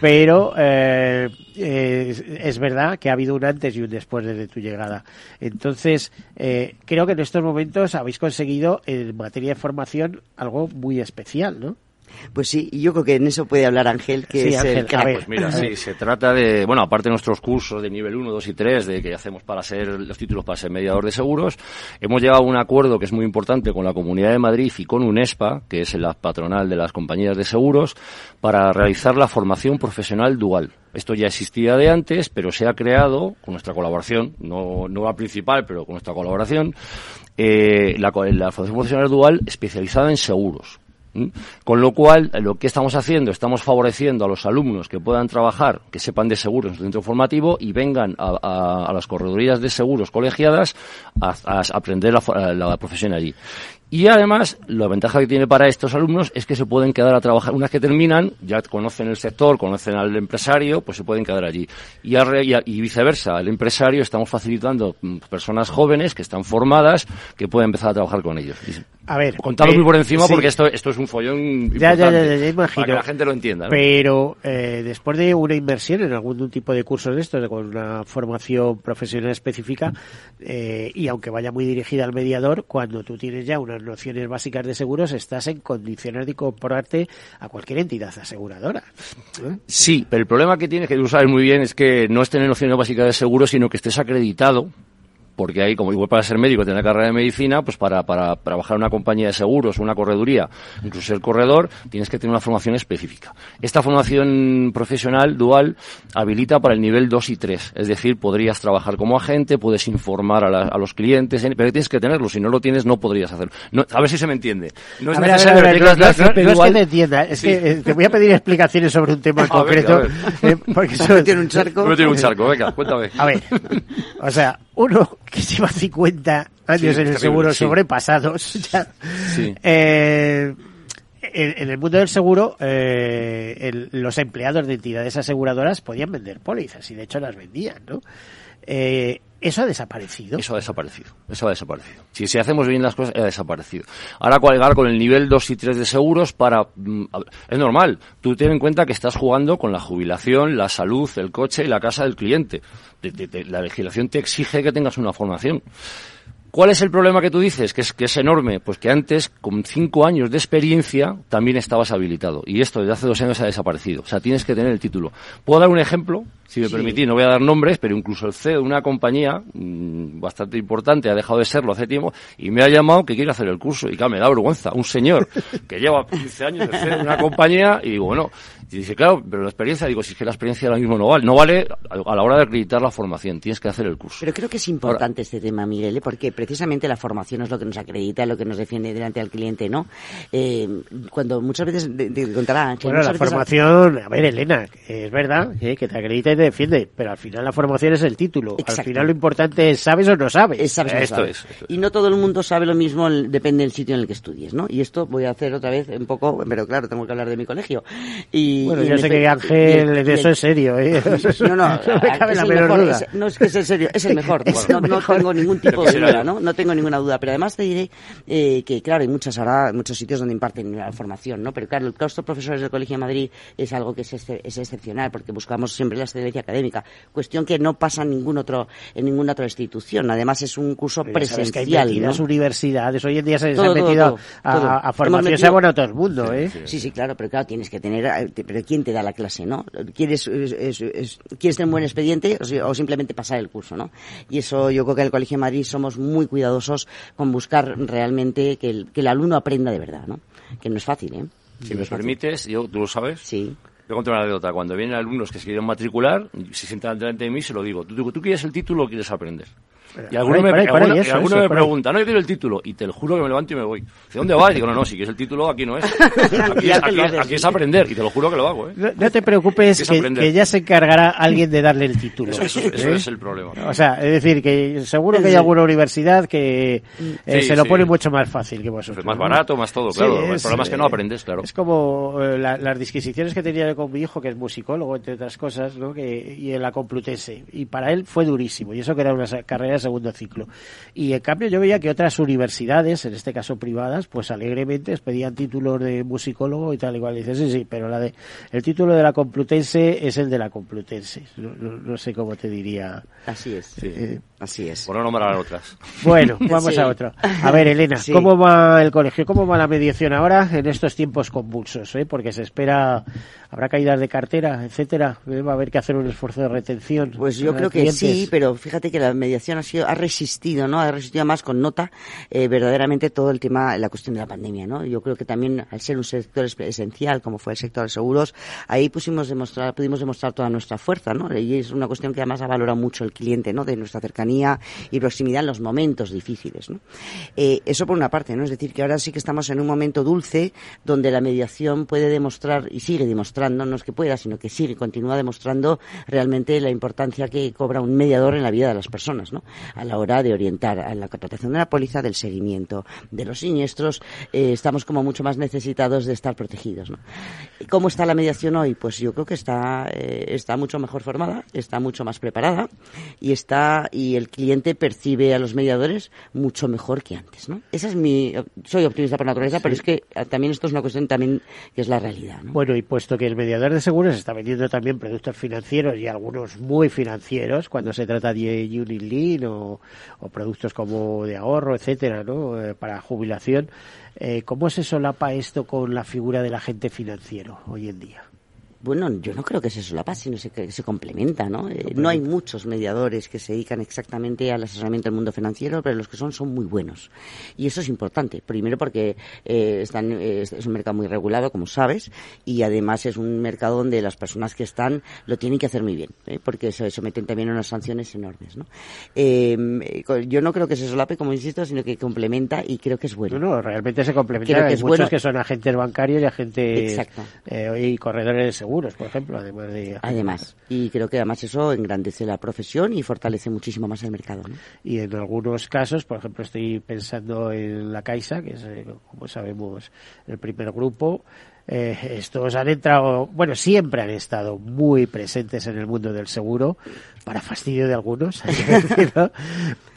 Pero eh, es verdad que ha habido un antes y un después desde tu llegada. Entonces, eh, creo que en estos momentos habéis conseguido en materia de formación algo muy especial, ¿no? Pues sí, yo creo que en eso puede hablar Ángel, que es el Pues mira, sí, se trata de, bueno, aparte de nuestros cursos de nivel 1, 2 y 3, de que hacemos para ser los títulos para ser mediador de seguros, hemos llegado a un acuerdo que es muy importante con la Comunidad de Madrid y con UNESPA, que es la patronal de las compañías de seguros, para realizar la formación profesional dual. Esto ya existía de antes, pero se ha creado con nuestra colaboración, no, no la principal, pero con nuestra colaboración, eh, la, la formación profesional dual especializada en seguros. Con lo cual, lo que estamos haciendo, estamos favoreciendo a los alumnos que puedan trabajar, que sepan de seguros en su centro formativo y vengan a, las corredurías de seguros colegiadas a, aprender la, profesión allí. Y además, la ventaja que tiene para estos alumnos es que se pueden quedar a trabajar. Una vez que terminan, ya conocen el sector, conocen al empresario, pues se pueden quedar allí. Y, y viceversa, el empresario estamos facilitando mm, personas jóvenes que están formadas que pueden empezar a trabajar con ellos. A ver, contado muy por encima porque esto, esto es un follón ya, ya, ya, ya, imagino. para que la gente lo entienda. Pero eh, después de una inversión en algún tipo de cursos de estos, con una formación profesional específica, eh, y aunque vaya muy dirigida al mediador, cuando tú tienes ya unas nociones básicas de seguros, estás en condiciones de comprarte a cualquier entidad aseguradora. Sí, pero el problema que tienes que tú sabes muy bien es que no es tener nociones básicas de seguros, sino que estés acreditado porque ahí, como igual para ser médico, tener carrera de medicina, pues para, para trabajar en una compañía de seguros, una correduría, incluso ser corredor, tienes que tener una formación específica. Esta formación profesional dual habilita para el nivel 2 y 3, es decir, podrías trabajar como agente, puedes informar a, a los clientes, pero tienes que tenerlo, si no lo tienes no podrías hacerlo. a ver si se me entiende. No es necesario que te entienda, es que eh, te voy a pedir explicaciones sobre un tema en concreto. Eh, porque eso tiene un charco. No tiene un charco, venga, cuéntame. A ver, o sea, uno que lleva 50 años en el seguro sobrepasados. Eh, en, el mundo del seguro, eh, los empleados de entidades aseguradoras podían vender pólizas y de hecho las vendían, ¿no? Eh, ¿Eso ha desaparecido? Eso ha desaparecido. Eso ha desaparecido. Si, si hacemos bien las cosas, ha desaparecido. Ahora colgar con el nivel 2 y 3 de seguros para... Mm, es normal. Tú ten en cuenta que estás jugando con la jubilación, la salud, el coche y la casa del cliente. la legislación te exige que tengas una formación. ¿Cuál es el problema que tú dices? Que es, que es enorme. Pues que antes, con cinco años de experiencia, también estabas habilitado. Y esto desde hace dos años ha desaparecido. O sea, tienes que tener el título. ¿Puedo dar un ejemplo? Si me permitís, no voy a dar nombres, pero incluso el CEO de una compañía mmm, bastante importante ha dejado de serlo hace tiempo y me ha llamado que quiere hacer el curso. Y claro, me da vergüenza. Un señor que lleva 15 años de CEO de una compañía y digo, bueno, y dice, claro, pero la experiencia, digo, si es que la experiencia ahora mismo no vale. No vale a la hora de acreditar la formación, tienes que hacer el curso. Pero creo que es importante este tema, Miguel, ¿eh? porque precisamente la formación es lo que nos acredita, lo que nos defiende delante del cliente, ¿no? Eh, cuando muchas veces te, contará... bueno, la formación, a ver, Elena, es verdad ¿eh? que te acredita defiende, pero al final la formación es el título. Al final lo importante es, ¿sabes o no sabes? sabes esto Es, Y no todo el mundo sabe lo mismo, depende del sitio en el que estudies, ¿no? Y esto voy a hacer otra vez un poco, pero claro, tengo que hablar de mi colegio. Y bueno, yo sé que Ángel, eso es serio, ¿eh? No, no, no es que es serio, es el mejor. no, tengo ningún tipo de duda, ¿no? No tengo ninguna duda. Pero además te diré eh, que, claro, hay muchas ahora, muchos sitios donde imparten la formación, ¿no? Pero claro, el claustro profesores del Colegio de Madrid es algo que es, es excepcional, porque buscamos siempre la excelencia académica, cuestión que no pasa en ningún otro en ninguna otra institución. Además es un curso presencial. Que hay ¿no? las universidades, hoy en día se, Todo, se han metido todo, a, todo. a Hemos formación, metido- se ha abonado todo el mundo, ¿eh? Sí, sí, claro, pero claro, tienes que tener, eh, pero ¿quién te da la clase, no? ¿Quieres, es- es- es- ¿quieres tener un buen expediente o, o simplemente pasar el curso, no? Y eso yo creo que en el Colegio de Madrid somos muy cuidadosos con buscar realmente que el, que el alumno aprenda de verdad, ¿no? Que no es fácil, ¿eh? Si me permites, yo, tú lo sabes. Sí. Yo conté una anécdota. Cuando vienen alumnos que se quieren matricular, se sientan delante de mí, se lo digo. ¿Tú, tú quieres el título o quieres aprender? Y alguno, me, alguno- y eso, alguno eso, me por ahí. pregunta, no, yo quiero el título. Y te lo juro que me levanto y me voy. ¿De dónde vas? Y digo, no, no, si quieres el título, aquí no es. Aquí, es, aquí es- aquí es aprender. Y te lo juro que lo hago, ¿eh? No, no te preocupes Es que, ya se encargará alguien de darle el título. Eso, eso- eso ¿eh? es el problema. O sea, es decir, que seguro que hay alguna universidad que eh, Sí, se lo sí. pone mucho más fácil que vosotros. Más ¿no? barato, más todo, Sí, claro. el es, problema es que no eh, aprendes, claro. Es como eh, la- las disquisiciones que tenía yo con mi hijo, que es musicólogo, entre otras cosas, ¿no? que, y en la Complutense. Y para él fue durísimo, y eso que era una sa- carrera de segundo ciclo. Y en cambio yo veía que otras universidades, en este caso privadas, pues alegremente les pedían títulos de musicólogo y tal, igual. Y dices, sí, sí, pero la de, el título de la Complutense es el de la Complutense. No, no- no sé cómo te diría. Así es. Eh, Así es. Por no nombrar otras. bueno, vamos Sí. a otro. A ver, Elena, Sí. ¿cómo va el colegio? ¿Cómo va la mediación ahora en estos tiempos convulsos? eh? Porque se espera, habrá caídas de cartera, etcétera. eh? Va a haber que hacer un esfuerzo de retención. Pues yo a creo que sí, pero fíjate que la mediación ha sido, ha resistido, ¿no? Ha resistido más con nota, eh, verdaderamente todo el tema, la cuestión de la pandemia, ¿no? Yo creo que también al ser un sector es- esencial, como fue el sector de seguros, ahí pusimos demostrar, pudimos demostrar toda nuestra fuerza, ¿no? Y es una cuestión que además ha valorado mucho el cliente, ¿no? De nuestra cercanía y proximidad en los momentos difíciles, ¿no? Eh, eso por una parte, ¿no? Es decir, que ahora sí que estamos en un momento dulce donde la mediación puede demostrar y sigue demostrando, no es que pueda, sino que sigue, continúa demostrando realmente la importancia que cobra un mediador en la vida de las personas, ¿no? A la hora de orientar a la contratación de la póliza, del seguimiento de los siniestros, eh, estamos como mucho más necesitados de estar protegidos, ¿no? ¿Y ¿Cómo está la mediación hoy? Pues yo creo que está, eh, está mucho mejor formada, está mucho más preparada y está, y el cliente percibe a los mediadores mucho mejor que antes, ¿no? Esa es mi, soy optimista por naturaleza, pero es que eh, también esto es una cuestión también que es la realidad, ¿no? Bueno, y puesto que el mediador de seguros está vendiendo también productos financieros y algunos muy financieros, cuando se trata de Unit Link o, o productos como de ahorro, etcétera, ¿no? Eh, para jubilación, eh, ¿cómo se solapa esto con la figura del agente financiero hoy en día? Bueno, yo no creo que se solapa, sino se, que se complementa, ¿no? Eh, no hay muchos mediadores que se dedican exactamente al asesoramiento del mundo financiero, pero los que son son muy buenos. Y eso es importante. Primero porque eh, están, eh, es un mercado muy regulado, como sabes, y además es un mercado donde las personas que están lo tienen que hacer muy bien, ¿eh? porque se someten también a unas sanciones enormes, ¿no? Eh, yo no creo que se solape, como insisto, sino que complementa y creo que es bueno. No, no, realmente se complementa. Creo que Hay es muchos bueno. que son agentes bancarios y agentes y corredores de seguros, por ejemplo, además de Además, y creo que además eso engrandece la profesión y fortalece muchísimo más el mercado. ¿no? y en algunos casos, por ejemplo, estoy pensando en la Caixa, que es, eh, como sabemos, el primer grupo. Eh, estos han entrado, bueno, siempre han estado muy presentes en el mundo del seguro, para fastidio de algunos, hay que decirlo,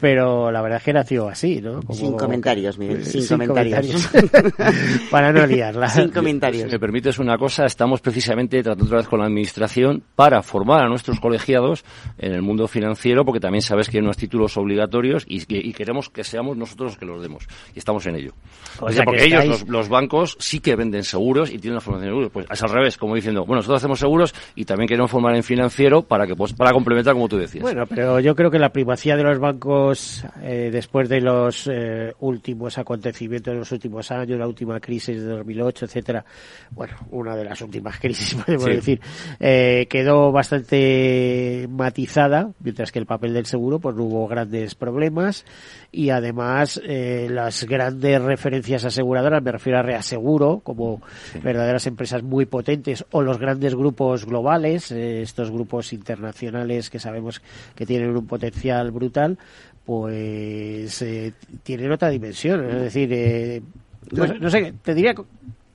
pero la verdad es que nació así, ¿no? Como- Sin comentarios, Miguel, sin, Sin comentarios. para no liarla. Sin comentarios. Si me permites una cosa, estamos precisamente tratando otra vez con la administración para formar a nuestros colegiados en el mundo financiero, porque también sabes que hay unos títulos obligatorios y, que- y queremos que seamos nosotros los que los demos. Y estamos en ello. O O sea porque que ellos, estáis- los, los bancos, sí que venden seguros y tienen una formación de seguros. Pues es al revés, como diciendo, bueno, nosotros hacemos seguros y también queremos formar en financiero para que pues, para complementar, como tú decías. Bueno, pero yo creo que la primacía de los bancos eh, después de los eh, últimos acontecimientos de los últimos años, la última crisis de 2008, etcétera, bueno, una de las últimas crisis podemos Sí. decir, eh, quedó bastante matizada, mientras que el papel del seguro pues no hubo grandes problemas y además eh, las grandes referencias aseguradoras, me refiero a Reaseguro, como verdaderas empresas muy potentes o los grandes grupos globales, eh, estos grupos internacionales que sabemos que tienen un potencial brutal, pues eh, tienen otra dimensión. Es decir, eh, no, no sé, te diría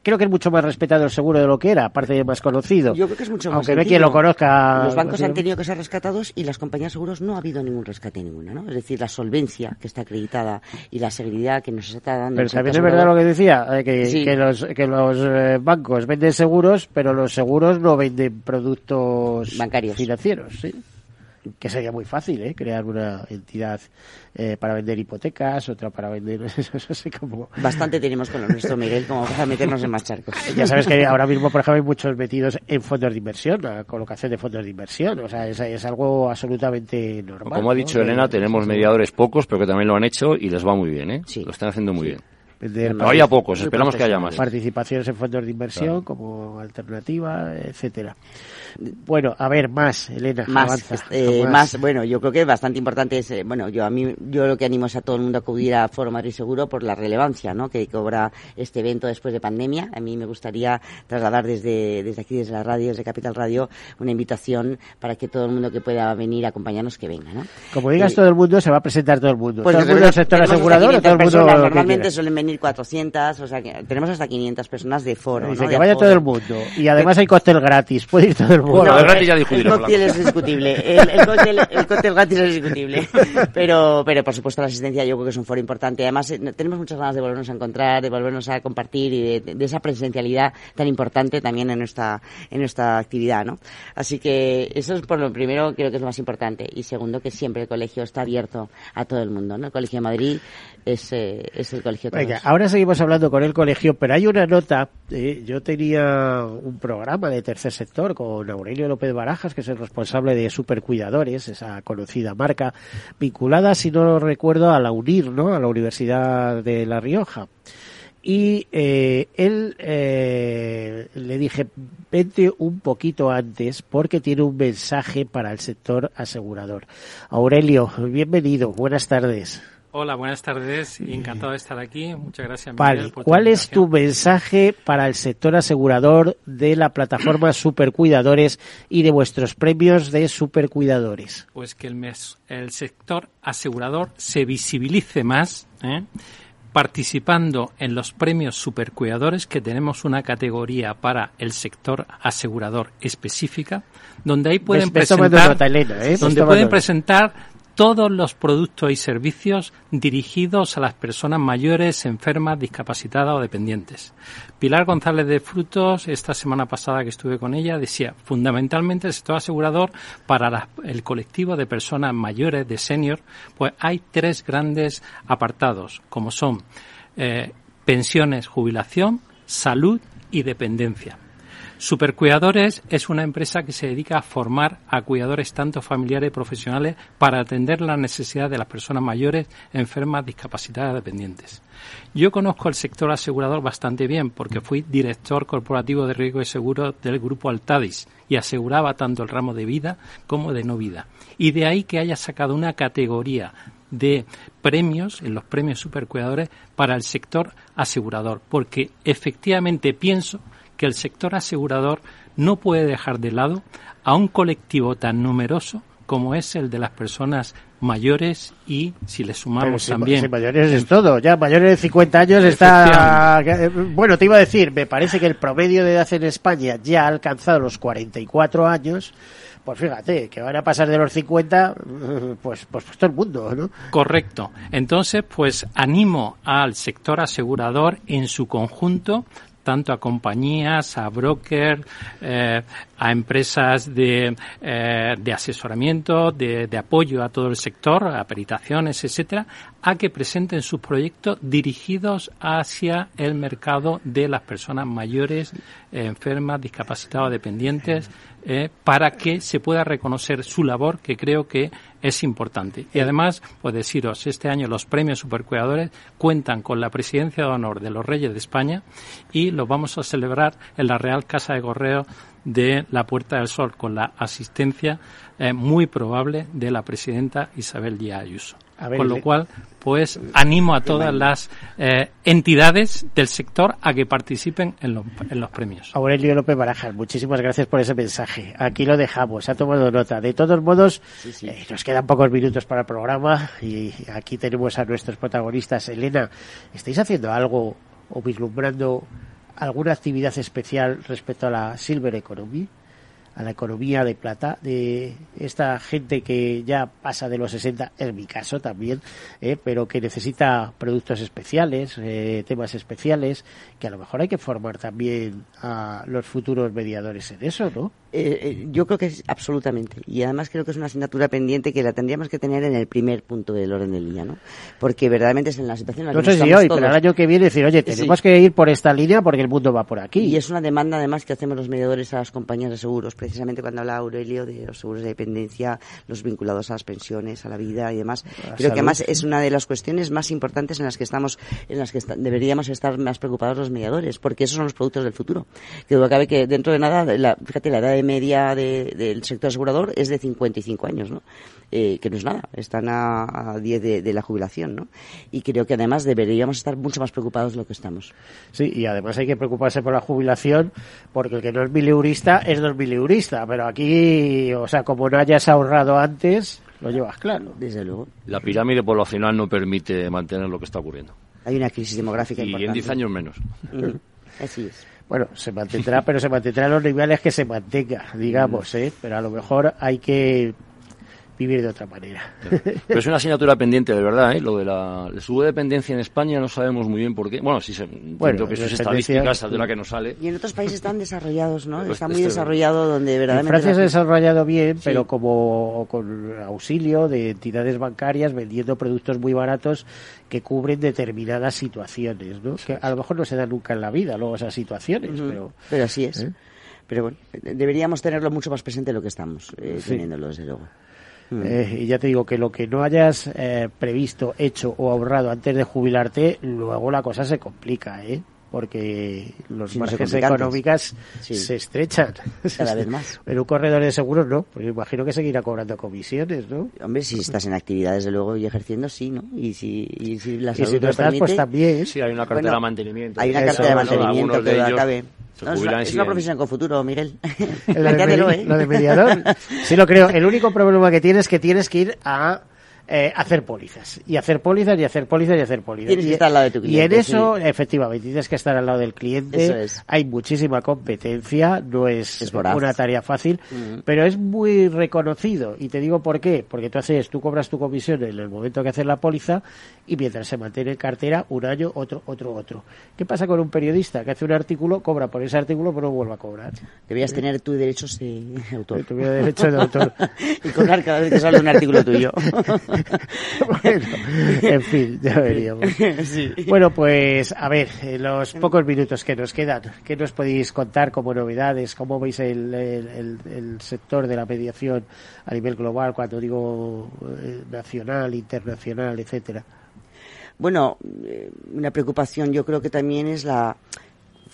creo que es mucho más respetado el seguro de lo que era, aparte de más conocido. Yo creo que es mucho más Aunque no hay quien lo conozca. Los bancos han tenido que ser rescatados y las compañías de seguros no ha habido ningún rescate ninguna, ¿no? Es decir, la solvencia que está acreditada y la seguridad que nos está dando. Pero también es verdad lo que decía, eh, que, que los, que los eh, bancos venden seguros, pero los seguros no venden productos bancarios financieros, ¿sí? Que sería muy fácil, ¿eh? Crear una entidad eh, para vender hipotecas, otra para vender... como... Bastante tenemos con lo nuestro, Miguel, como para meternos en más charcos. Ya sabes que ahora mismo, por ejemplo, hay muchos metidos en fondos de inversión, la colocación de fondos de inversión. O sea, es, es algo absolutamente normal. Como ha dicho Elena, tenemos mediadores pocos, pero que también lo han hecho y les va muy bien, ¿eh? Sí. Lo están haciendo muy bien. Pero hay a pocos, esperamos que haya más. Participaciones en fondos de inversión como alternativa, etcétera. Bueno, a ver, más, Elena. Más, eh, más. bueno, yo creo que bastante importante es, eh, bueno, yo a mí, yo lo que animo es a todo el mundo a acudir a Foro Madrid Seguro por la relevancia, ¿no? Que cobra este evento después de pandemia. A mí me gustaría trasladar desde, desde aquí, desde la radio, desde Capital Radio, una invitación para que todo el mundo que pueda venir a acompañarnos que venga, ¿no? Como digas todo el mundo, se va a presentar todo el mundo. Pues todo el mundo del sector asegurador, todo el mundo. Normalmente suelen venir 400, o sea, que tenemos hasta 500 personas de foro. Dice ¿no? que vaya todo el mundo. Y además hay cóctel gratis, puede ir todo el mundo. Bueno, el gratis ya El cóctel es discutible. El, el, cóctel, el cóctel gratis es discutible. Pero, pero por supuesto la asistencia yo creo que es un foro importante. Además, eh, tenemos muchas ganas de volvernos a encontrar, de volvernos a compartir y de, de esa presencialidad tan importante también en nuestra, en nuestra actividad, ¿no? Así que eso es por lo primero, creo que es lo más importante. Y segundo, que siempre el colegio está abierto a todo el mundo, ¿no? El Colegio de Madrid es, eh, es el colegio de todos. Venga, ahora seguimos hablando con el colegio, pero hay una nota. Eh, yo tenía un programa de tercer sector con Aurelio López Barajas, que es el responsable de Supercuidadores, esa conocida marca, vinculada, si no recuerdo, a la UNIR, ¿no? A la Universidad de La Rioja. Y eh, él eh, le dije, vente un poquito antes porque tiene un mensaje para el sector asegurador. Aurelio, bienvenido, buenas tardes. Hola, buenas tardes. Encantado de estar aquí. Muchas gracias. Vale. Miguel, por ¿Cuál es tu mensaje para el sector asegurador de la plataforma Supercuidadores y de vuestros premios de Supercuidadores? Pues que el, mes, el sector asegurador se visibilice más, ¿eh? participando en los premios Supercuidadores, que tenemos una categoría para el sector asegurador específica, donde ahí pueden presentar, nota, Elena, ¿eh? Donde pueden presentar todos los productos y servicios dirigidos a las personas mayores, enfermas, discapacitadas o dependientes. Pilar González de Frutos, esta semana pasada que estuve con ella, decía, fundamentalmente el sector asegurador para el colectivo de personas mayores, de senior, pues hay tres grandes apartados, como son eh, pensiones, jubilación, salud y dependencia. Supercuidadores es una empresa que se dedica a formar a cuidadores tanto familiares y profesionales para atender las necesidades de las personas mayores, enfermas, discapacitadas, dependientes. Yo conozco el sector asegurador bastante bien porque fui director corporativo de riesgo y seguro del grupo Altadis y aseguraba tanto el ramo de vida como de no vida. Y de ahí que haya sacado una categoría de premios, en los premios supercuidadores, para el sector asegurador, porque efectivamente pienso que el sector asegurador no puede dejar de lado a un colectivo tan numeroso como es el de las personas mayores y si le sumamos si- también si mayores es todo, ya mayores de 50 años está... eh, Bueno, te iba a decir, me parece que el promedio de edad en España ya ha alcanzado los 44 años. Pues fíjate, que van a pasar de los 50, pues, pues, pues todo el mundo, ¿no? Correcto. Entonces, pues animo al sector asegurador en su conjunto, tanto a compañías, a brokers, eh, a empresas de, eh, de asesoramiento, de, de apoyo a todo el sector, a peritaciones, etcétera, a que presenten sus proyectos dirigidos hacia el mercado de las personas mayores, enfermas, discapacitadas, dependientes, eh, para que se pueda reconocer su labor, que creo que es importante. Y además, pues deciros, este año los premios supercuidadores cuentan con la presidencia de honor de los Reyes de España y los vamos a celebrar en la Real Casa de Correo de la Puerta del Sol, con la asistencia eh, muy probable de la presidenta Isabel Díaz Ayuso. A ver, con lo le- cual, pues animo a todas las eh, entidades del sector a que participen en los, en los premios. Aurelio López Barajas, muchísimas gracias por ese mensaje. Aquí lo dejamos, ha tomado nota. De todos modos, eh, nos quedan pocos minutos para el programa y aquí tenemos a nuestros protagonistas. Elena, ¿estáis haciendo algo o vislumbrando alguna actividad especial respecto a la Silver Economy? A la economía de plata de esta gente que ya pasa de los 60, en mi caso también, eh, pero que necesita productos especiales, eh, temas especiales, que a lo mejor hay que formar también a los futuros mediadores en eso, ¿no? Eh, eh, yo creo que es absolutamente. Y además creo que es una asignatura pendiente que la tendríamos que tener en el primer punto del orden del día, ¿no? Porque verdaderamente es en la situación en la no que sé si hoy, pero el año que viene decir, oye, tenemos que ir por esta línea porque el mundo va por aquí. Y es una demanda además que hacemos los mediadores a las compañías de seguros, precisamente cuando habla Aurelio de los seguros de dependencia, los vinculados a las pensiones, a la vida y demás. creo salud. que además es una de las cuestiones más importantes en las que estamos, en las que está- deberíamos estar más preocupados los mediadores, porque esos son los productos del futuro. Que duda cabe que dentro de nada, la, fíjate, la edad de media de- del sector asegurador es de 55 años, ¿no? Eh, que no es nada, están a, a 10 de, de la jubilación, ¿no? Y creo que además deberíamos estar mucho más preocupados de lo que estamos. Sí, y además hay que preocuparse por la jubilación, porque el que no es mileurista es dos mileurista, pero aquí, o sea, como no hayas ahorrado antes, lo llevas claro. Desde luego. La pirámide poblacional no permite mantener lo que está ocurriendo. Hay una crisis demográfica Y en importante. 10 años menos. Mm, Así es. Bueno, se mantendrá, pero se mantendrá en los niveles que se mantenga, digamos, ¿eh? Pero a lo mejor hay que vivir de otra manera. Pero es una asignatura pendiente, de verdad, ¿eh? Lo de la, subdependencia en España no sabemos muy bien por qué. Bueno, sí, se, entiendo que sus dependencia- estadísticas saldrá que no sale. Y en otros países están desarrollados, ¿no? Está muy esto- desarrollado donde En verdaderamente... Francia se ha la- desarrollado bien, Sí. pero como con auxilio de entidades bancarias vendiendo productos muy baratos que cubren determinadas situaciones, ¿no? Que a lo mejor no se dan nunca en la vida, luego esas situaciones, pero Pero así es. ¿Eh? Pero bueno, deberíamos tenerlo mucho más presente de lo que estamos eh, Sí. teniéndolo, desde luego. Mm. Eh, y ya te digo que lo que no hayas eh, previsto, hecho o ahorrado antes de jubilarte, luego la cosa se complica, ¿eh? Porque los márgenes económicas Sí. se estrechan. Cada vez más. En un corredor de seguros no, pues imagino que seguirá cobrando comisiones, ¿no? Hombre, si estás en actividad, desde luego, y ejerciendo, sí, ¿no? Y si, y si la Y salud si no lo estás, permite... pues también. Sí, hay una cartera Bueno, de mantenimiento. Hay una Eso, cartera de mantenimiento que duda ellos cabe. se No, es, una, es profesión con futuro, Miguel. Lo de, ¿eh? lo de mediador. Sí lo creo. El único problema que tienes es que tienes que ir a eh, hacer pólizas. Y hacer pólizas y hacer pólizas y hacer pólizas. Tienes que Y- estar al lado de tu Y en cliente, eso, efectivamente, tienes que estar al lado del cliente. Eso es. Hay muchísima competencia. No es, una tarea fácil. Mm. Pero es muy reconocido. Y te digo por qué. Porque tú haces, tú cobras tu comisión en el momento que haces la póliza y mientras se mantiene en cartera un año, otro, otro, otro. ¿Qué pasa con un periodista que hace un artículo, cobra por ese artículo, pero no vuelve a cobrar? Deberías tener tus derechos de autor. Tuviera derecho de autor. y cobrar cada vez que sale un artículo tuyo. bueno, en fin, ya veríamos. Sí. Bueno, pues a ver, en los pocos minutos que nos quedan, ¿qué nos podéis contar como novedades? ¿Cómo veis el, el- el- el sector de la mediación a nivel global, cuando digo eh, nacional, internacional, etcétera? Bueno, eh, una preocupación yo creo que también es la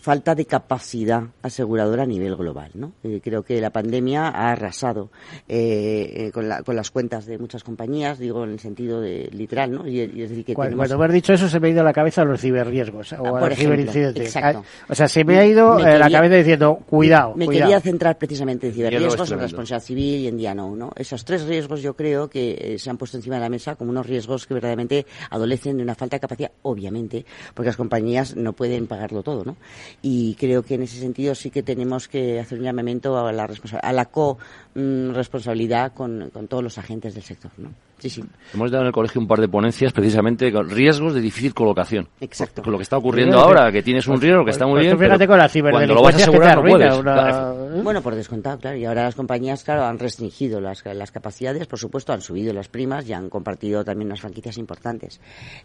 falta de capacidad aseguradora a nivel global, ¿no? Eh, creo que la pandemia ha arrasado eh, eh, con, la- con las cuentas de muchas compañías, digo en el sentido de literal, ¿no? Y, y es decir que Cuando, tenemos- cuando me has dicho eso se me ha ido a la cabeza los ciberriesgos o Ah, a por los ejemplo, ciberincidentes. exacto. Ah, O sea, se me ha ido Me eh, la cabeza diciendo, cuidado, Me cuidado. quería centrar precisamente en ciberriesgos, en responsabilidad civil y en día no, ¿no? Esos tres riesgos yo creo que eh, se han puesto encima de la mesa como unos riesgos que verdaderamente adolecen de una falta de capacidad, obviamente, porque las compañías no pueden pagarlo todo, ¿no? Y creo que en ese sentido sí que tenemos que hacer un llamamiento a la, a la co-responsabilidad con, con todos los agentes del sector, ¿no? Sí, sí. Hemos dado en el colegio un par de ponencias precisamente con riesgos de difícil colocación. Exacto. Con lo que está ocurriendo ahora, que tienes un riesgo que está muy Pues bien. fíjate pero con la cuando lo vas a ciberdelincuencia que te asegurar no arruina puedes. una- Claro. ¿eh? Bueno, por descontado, claro. Y ahora las compañías, claro, han restringido las, las capacidades, por supuesto, han subido las primas y han compartido también unas franquicias importantes.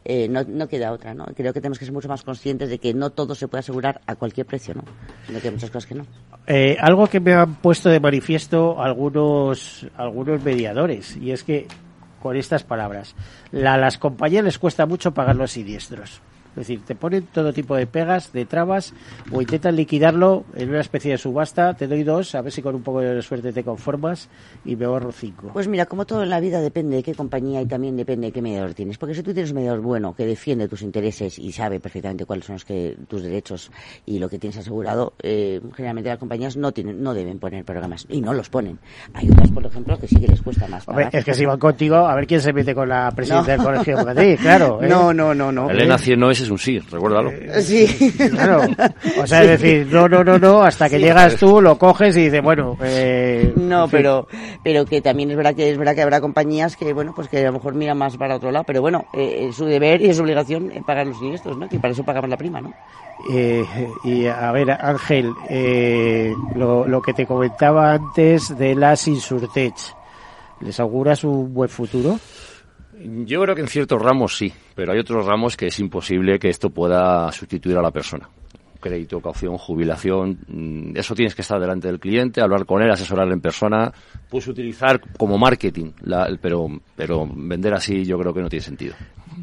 Eh, no, no queda otra, ¿no? Creo que tenemos que ser mucho más conscientes de que no todo se puede asegurar a cualquier precio, ¿no? Sino que hay muchas cosas que no. Eh, algo que me han puesto de manifiesto algunos algunos mediadores y es que con estas palabras. La- a las compañías les cuesta mucho pagar los siniestros es decir, te ponen todo tipo de pegas, de trabas, o intentan liquidarlo en una especie de subasta, te doy dos, a ver si con un poco de suerte te conformas, y me ahorro cinco. Pues mira, como todo en la vida depende de qué compañía y también depende de qué mediador tienes. Porque si tú tienes un mediador bueno que defiende tus intereses y sabe perfectamente cuáles son los que, tus derechos y lo que tienes asegurado, eh, generalmente las compañías no tienen, no deben poner programas y no los ponen. Hay otras, por ejemplo, que sí que les cuesta más. Hombre, pagar. es que si van contigo, a ver quién se mete con la presidenta No. del colegio de Madrid, claro. ¿eh? No, no, no, no. Elena no es es un sí, recuérdalo. Eh, sí. Claro. O sea, es decir, no, no, no, no, hasta que llegas tú, lo coges y dices, bueno, eh, No, pero, pero que también es verdad que es verdad que habrá compañías que, bueno, pues que a lo mejor miran más para otro lado, pero bueno, eh, es su deber y es su obligación pagar los siniestros, ¿no? Que para eso pagamos la prima, ¿no? Eh, y a ver, Ángel, eh, lo, lo que te comentaba antes de las Insurtech, ¿les auguras un buen futuro? Yo creo que en ciertos ramos sí, pero hay otros ramos que es imposible que esto pueda sustituir a la persona. Crédito, caución, jubilación, mm, eso tienes que estar delante del cliente, hablar con él, asesorarle en persona. Puedes utilizar como marketing, la- pero, pero vender así yo creo que no tiene sentido.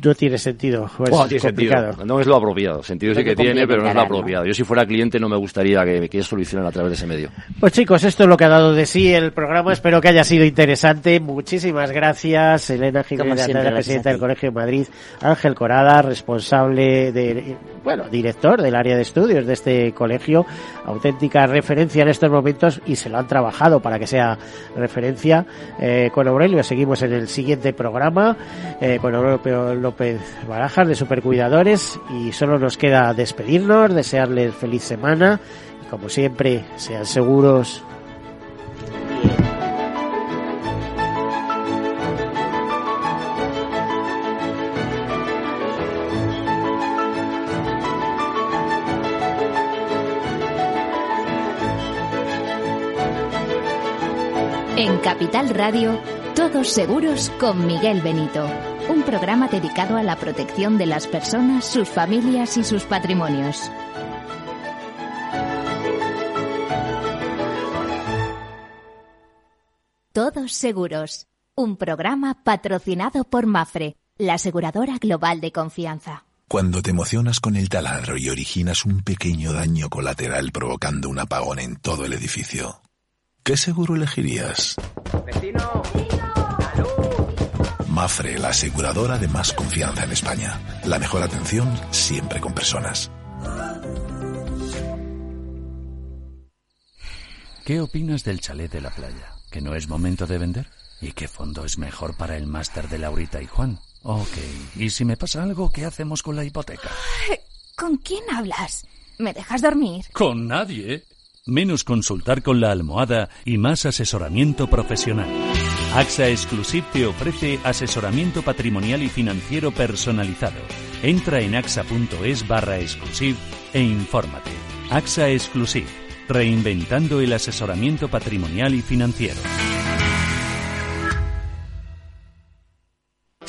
No tiene sentido, pues es tiene complicado. sentido. No es lo apropiado. Sentido sí que tiene, pero no es lo apropiado. Yo si fuera cliente no me gustaría que, que solucionen a través de ese medio. Pues chicos, esto es lo que ha dado de sí el programa. Espero que haya sido interesante. Muchísimas gracias, Elena Jiménez, presidenta del. Colegio de Madrid, Ángel Corada, responsable de, bueno, director del área de estudios de este colegio, auténtica referencia en estos momentos y se lo han trabajado para que sea referencia. Eh, con Aurelio seguimos en el siguiente programa, eh, con Aurelio López Barajas de Supercuidadores y solo nos queda despedirnos, desearles feliz semana y como siempre, sean seguros. En Capital Radio, Todos Seguros con Miguel Benito. Un programa dedicado a la protección de las personas, sus familias y sus patrimonios. Todos Seguros. Un programa patrocinado por Mafre, la aseguradora global de confianza. Cuando te emocionas con el taladro y originas un pequeño daño colateral provocando un apagón en todo el edificio, ¿qué seguro elegirías? Mafre, la aseguradora de más confianza en España. La mejor atención siempre con personas. ¿Qué opinas del chalet de la playa? ¿Que no es momento de vender? ¿Y qué fondo es mejor para el máster de Laurita y Juan? Ok, ¿y si me pasa algo, qué hacemos con la hipoteca? ¿Con quién hablas? ¿Me dejas dormir? Con nadie. Menos consultar con la almohada y más asesoramiento profesional. AXA Exclusive te ofrece asesoramiento patrimonial y financiero personalizado. Entra en axa.es barra exclusive e infórmate. AXA Exclusive, reinventando el asesoramiento patrimonial y financiero.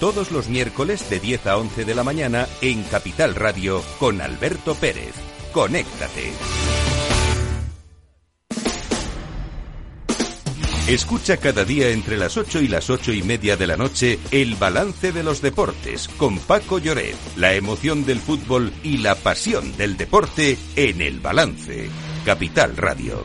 todos los miércoles de 10 a 11 de la mañana en Capital Radio con Alberto Pérez. Conéctate. Escucha cada día entre las 8 y las 8 y media de la noche el balance de los deportes con Paco Lloret, la emoción del fútbol y la pasión del deporte en el balance. Capital Radio.